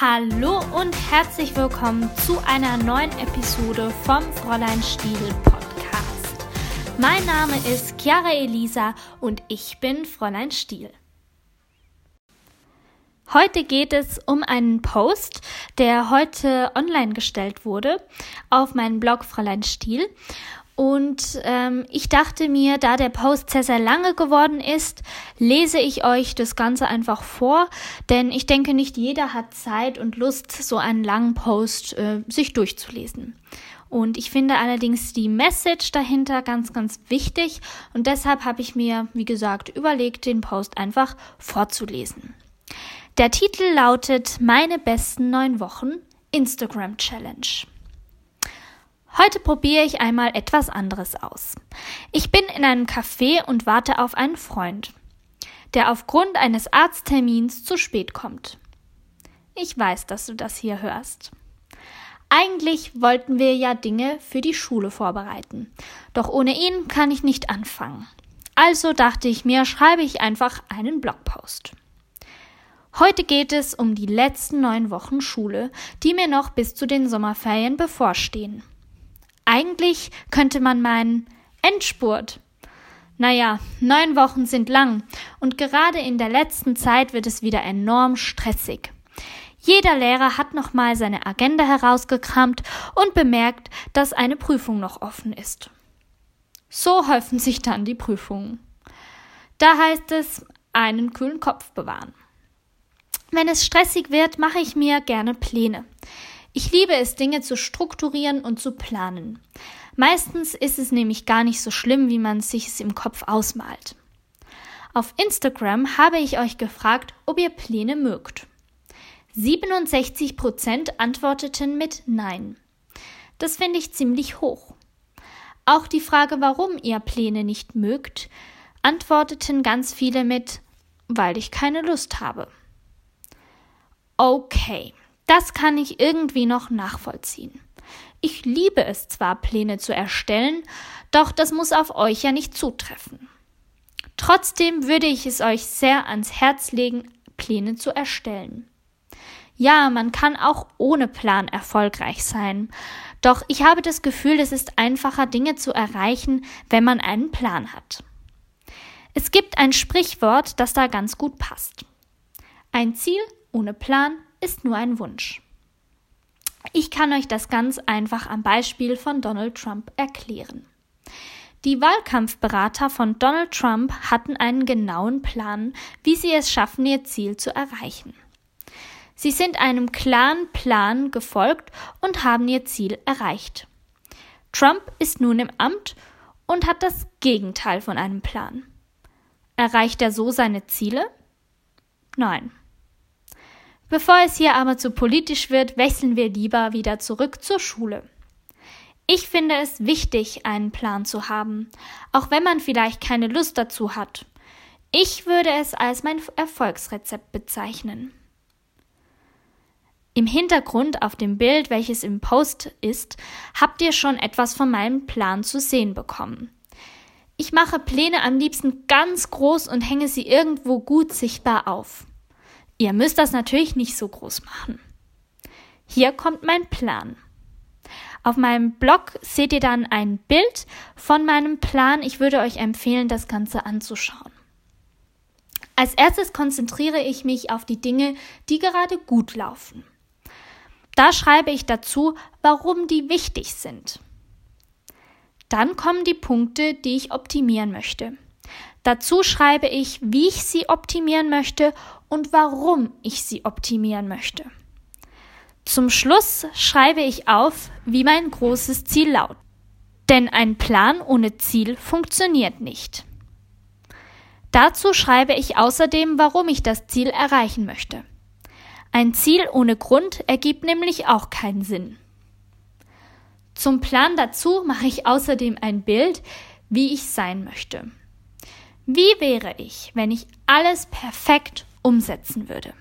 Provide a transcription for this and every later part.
Hallo und herzlich willkommen zu einer neuen Episode vom Fräulein Stiel Podcast. Mein Name ist Chiara Elisa und ich bin Fräulein Stiel. Heute geht es um einen Post, der heute online gestellt wurde auf meinem Blog Fräulein Stiel. Und ähm, ich dachte mir, da der Post sehr, sehr lange geworden ist, lese ich euch das Ganze einfach vor, denn ich denke, nicht jeder hat Zeit und Lust, so einen langen Post äh, sich durchzulesen. Und ich finde allerdings die Message dahinter ganz, ganz wichtig und deshalb habe ich mir, wie gesagt, überlegt, den Post einfach vorzulesen. Der Titel lautet Meine besten neun Wochen Instagram Challenge. Heute probiere ich einmal etwas anderes aus. Ich bin in einem Café und warte auf einen Freund, der aufgrund eines Arzttermins zu spät kommt. Ich weiß, dass du das hier hörst. Eigentlich wollten wir ja Dinge für die Schule vorbereiten, doch ohne ihn kann ich nicht anfangen. Also dachte ich mir, schreibe ich einfach einen Blogpost. Heute geht es um die letzten neun Wochen Schule, die mir noch bis zu den Sommerferien bevorstehen. Eigentlich könnte man meinen Endspurt. Naja, neun Wochen sind lang und gerade in der letzten Zeit wird es wieder enorm stressig. Jeder Lehrer hat nochmal seine Agenda herausgekramt und bemerkt, dass eine Prüfung noch offen ist. So häufen sich dann die Prüfungen. Da heißt es, einen kühlen Kopf bewahren. Wenn es stressig wird, mache ich mir gerne Pläne. Ich liebe es, Dinge zu strukturieren und zu planen. Meistens ist es nämlich gar nicht so schlimm, wie man sich es im Kopf ausmalt. Auf Instagram habe ich euch gefragt, ob ihr Pläne mögt. 67 Prozent antworteten mit Nein. Das finde ich ziemlich hoch. Auch die Frage, warum ihr Pläne nicht mögt, antworteten ganz viele mit, weil ich keine Lust habe. Okay, das kann ich irgendwie noch nachvollziehen. Ich liebe es zwar, Pläne zu erstellen, doch das muss auf euch ja nicht zutreffen. Trotzdem würde ich es euch sehr ans Herz legen, Pläne zu erstellen. Ja, man kann auch ohne Plan erfolgreich sein, doch ich habe das Gefühl, es ist einfacher, Dinge zu erreichen, wenn man einen Plan hat. Es gibt ein Sprichwort, das da ganz gut passt. Ein Ziel ohne Plan ist nur ein Wunsch. Ich kann euch das ganz einfach am Beispiel von Donald Trump erklären. Die Wahlkampfberater von Donald Trump hatten einen genauen Plan, wie sie es schaffen, ihr Ziel zu erreichen. Sie sind einem klaren Plan gefolgt und haben ihr Ziel erreicht. Trump ist nun im Amt und hat das Gegenteil von einem Plan. Erreicht er so seine Ziele? Nein. Bevor es hier aber zu politisch wird, wechseln wir lieber wieder zurück zur Schule. Ich finde es wichtig, einen Plan zu haben, auch wenn man vielleicht keine Lust dazu hat. Ich würde es als mein Erfolgsrezept bezeichnen. Im Hintergrund auf dem Bild, welches im Post ist, habt ihr schon etwas von meinem Plan zu sehen bekommen. Ich mache Pläne am liebsten ganz groß und hänge sie irgendwo gut sichtbar auf. Ihr müsst das natürlich nicht so groß machen. Hier kommt mein Plan. Auf meinem Blog seht ihr dann ein Bild von meinem Plan. Ich würde euch empfehlen, das Ganze anzuschauen. Als erstes konzentriere ich mich auf die Dinge, die gerade gut laufen. Da schreibe ich dazu, warum die wichtig sind. Dann kommen die Punkte, die ich optimieren möchte. Dazu schreibe ich, wie ich sie optimieren möchte und warum ich sie optimieren möchte. Zum Schluss schreibe ich auf, wie mein großes Ziel lautet. Denn ein Plan ohne Ziel funktioniert nicht. Dazu schreibe ich außerdem, warum ich das Ziel erreichen möchte. Ein Ziel ohne Grund ergibt nämlich auch keinen Sinn. Zum Plan dazu mache ich außerdem ein Bild, wie ich sein möchte. Wie wäre ich, wenn ich alles perfekt umsetzen würde?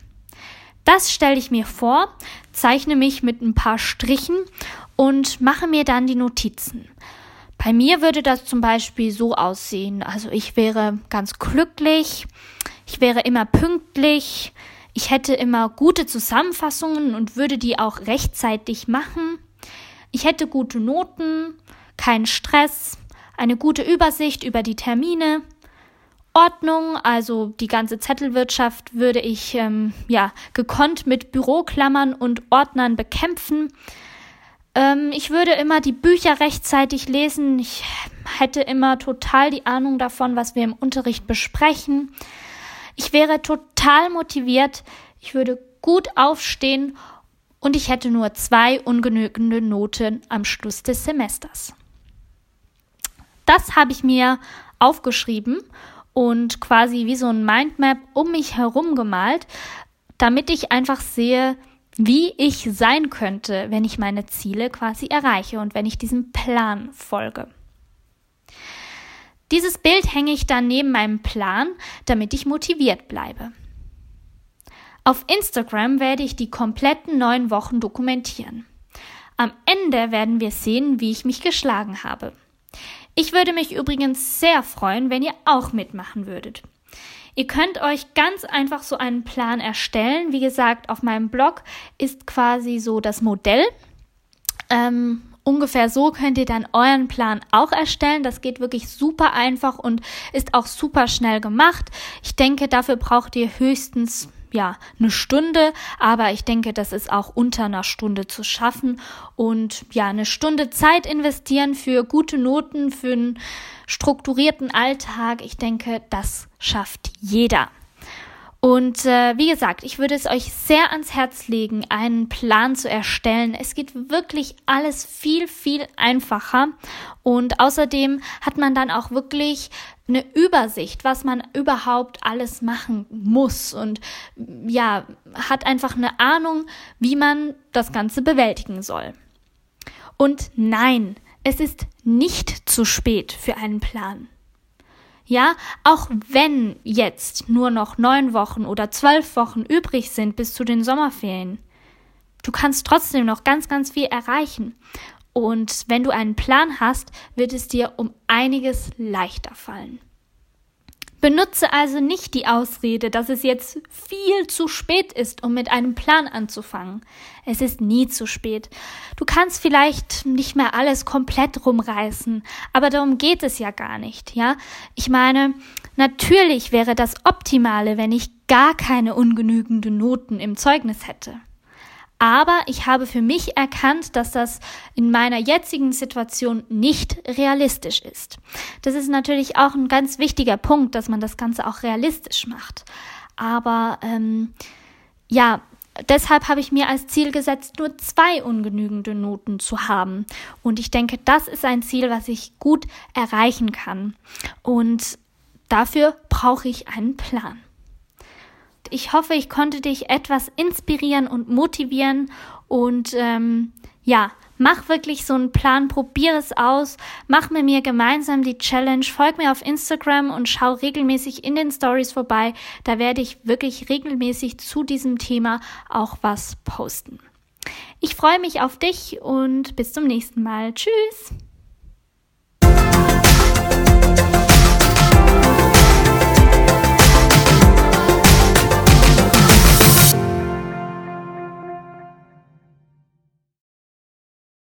Das stelle ich mir vor, zeichne mich mit ein paar Strichen und mache mir dann die Notizen. Bei mir würde das zum Beispiel so aussehen. Also ich wäre ganz glücklich, ich wäre immer pünktlich, Ich hätte immer gute Zusammenfassungen und würde die auch rechtzeitig machen. Ich hätte gute Noten, keinen Stress, eine gute Übersicht über die Termine. Ordnung, also die ganze Zettelwirtschaft würde ich ähm, ja gekonnt mit Büroklammern und Ordnern bekämpfen. Ähm, ich würde immer die Bücher rechtzeitig lesen. Ich hätte immer total die Ahnung davon, was wir im Unterricht besprechen. Ich wäre total motiviert. Ich würde gut aufstehen und ich hätte nur zwei ungenügende Noten am Schluss des Semesters. Das habe ich mir aufgeschrieben und quasi wie so ein Mindmap um mich herum gemalt, damit ich einfach sehe, wie ich sein könnte, wenn ich meine Ziele quasi erreiche und wenn ich diesem Plan folge. Dieses Bild hänge ich dann neben meinem Plan, damit ich motiviert bleibe. Auf Instagram werde ich die kompletten neun Wochen dokumentieren. Am Ende werden wir sehen, wie ich mich geschlagen habe. Ich würde mich übrigens sehr freuen, wenn ihr auch mitmachen würdet. Ihr könnt euch ganz einfach so einen Plan erstellen. Wie gesagt, auf meinem Blog ist quasi so das Modell. Ähm, ungefähr so könnt ihr dann euren Plan auch erstellen. Das geht wirklich super einfach und ist auch super schnell gemacht. Ich denke, dafür braucht ihr höchstens ja, eine Stunde, aber ich denke, das ist auch unter einer Stunde zu schaffen und ja, eine Stunde Zeit investieren für gute Noten, für einen strukturierten Alltag. Ich denke, das schafft jeder. Und äh, wie gesagt, ich würde es euch sehr ans Herz legen, einen Plan zu erstellen. Es geht wirklich alles viel, viel einfacher. Und außerdem hat man dann auch wirklich eine Übersicht, was man überhaupt alles machen muss. Und ja, hat einfach eine Ahnung, wie man das Ganze bewältigen soll. Und nein, es ist nicht zu spät für einen Plan. Ja, auch wenn jetzt nur noch neun Wochen oder zwölf Wochen übrig sind bis zu den Sommerferien, du kannst trotzdem noch ganz, ganz viel erreichen. Und wenn du einen Plan hast, wird es dir um einiges leichter fallen. Benutze also nicht die Ausrede, dass es jetzt viel zu spät ist, um mit einem Plan anzufangen. Es ist nie zu spät. Du kannst vielleicht nicht mehr alles komplett rumreißen, aber darum geht es ja gar nicht, ja? Ich meine, natürlich wäre das Optimale, wenn ich gar keine ungenügenden Noten im Zeugnis hätte. Aber ich habe für mich erkannt, dass das in meiner jetzigen Situation nicht realistisch ist. Das ist natürlich auch ein ganz wichtiger Punkt, dass man das Ganze auch realistisch macht. Aber ähm, ja, deshalb habe ich mir als Ziel gesetzt, nur zwei ungenügende Noten zu haben. Und ich denke, das ist ein Ziel, was ich gut erreichen kann. Und dafür brauche ich einen Plan. Ich hoffe, ich konnte dich etwas inspirieren und motivieren und ähm, ja, mach wirklich so einen Plan, probier es aus, mach mit mir gemeinsam die Challenge, folg mir auf Instagram und schau regelmäßig in den Stories vorbei. Da werde ich wirklich regelmäßig zu diesem Thema auch was posten. Ich freue mich auf dich und bis zum nächsten Mal. Tschüss!